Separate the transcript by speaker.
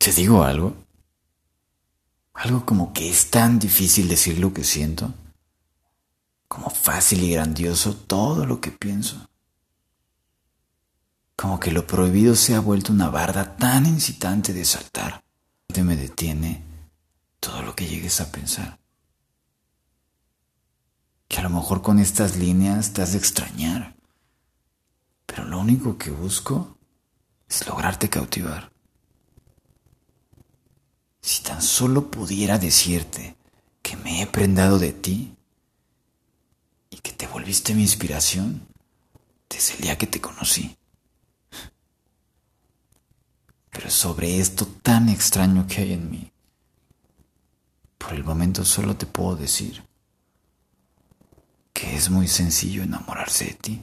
Speaker 1: ¿Te digo algo? Algo como que es tan difícil decir lo que siento, como fácil y grandioso todo lo que pienso. Como que lo prohibido se ha vuelto una barda tan incitante de saltar, que me detiene todo lo que llegues a pensar. Que a lo mejor con estas líneas te has de extrañar, pero lo único que busco es lograrte cautivar. Solo pudiera decirte que me he prendado de ti y que te volviste mi inspiración desde el día que te conocí. Pero sobre esto tan extraño que hay en mí, por el momento solo te puedo decir que es muy sencillo enamorarse de ti.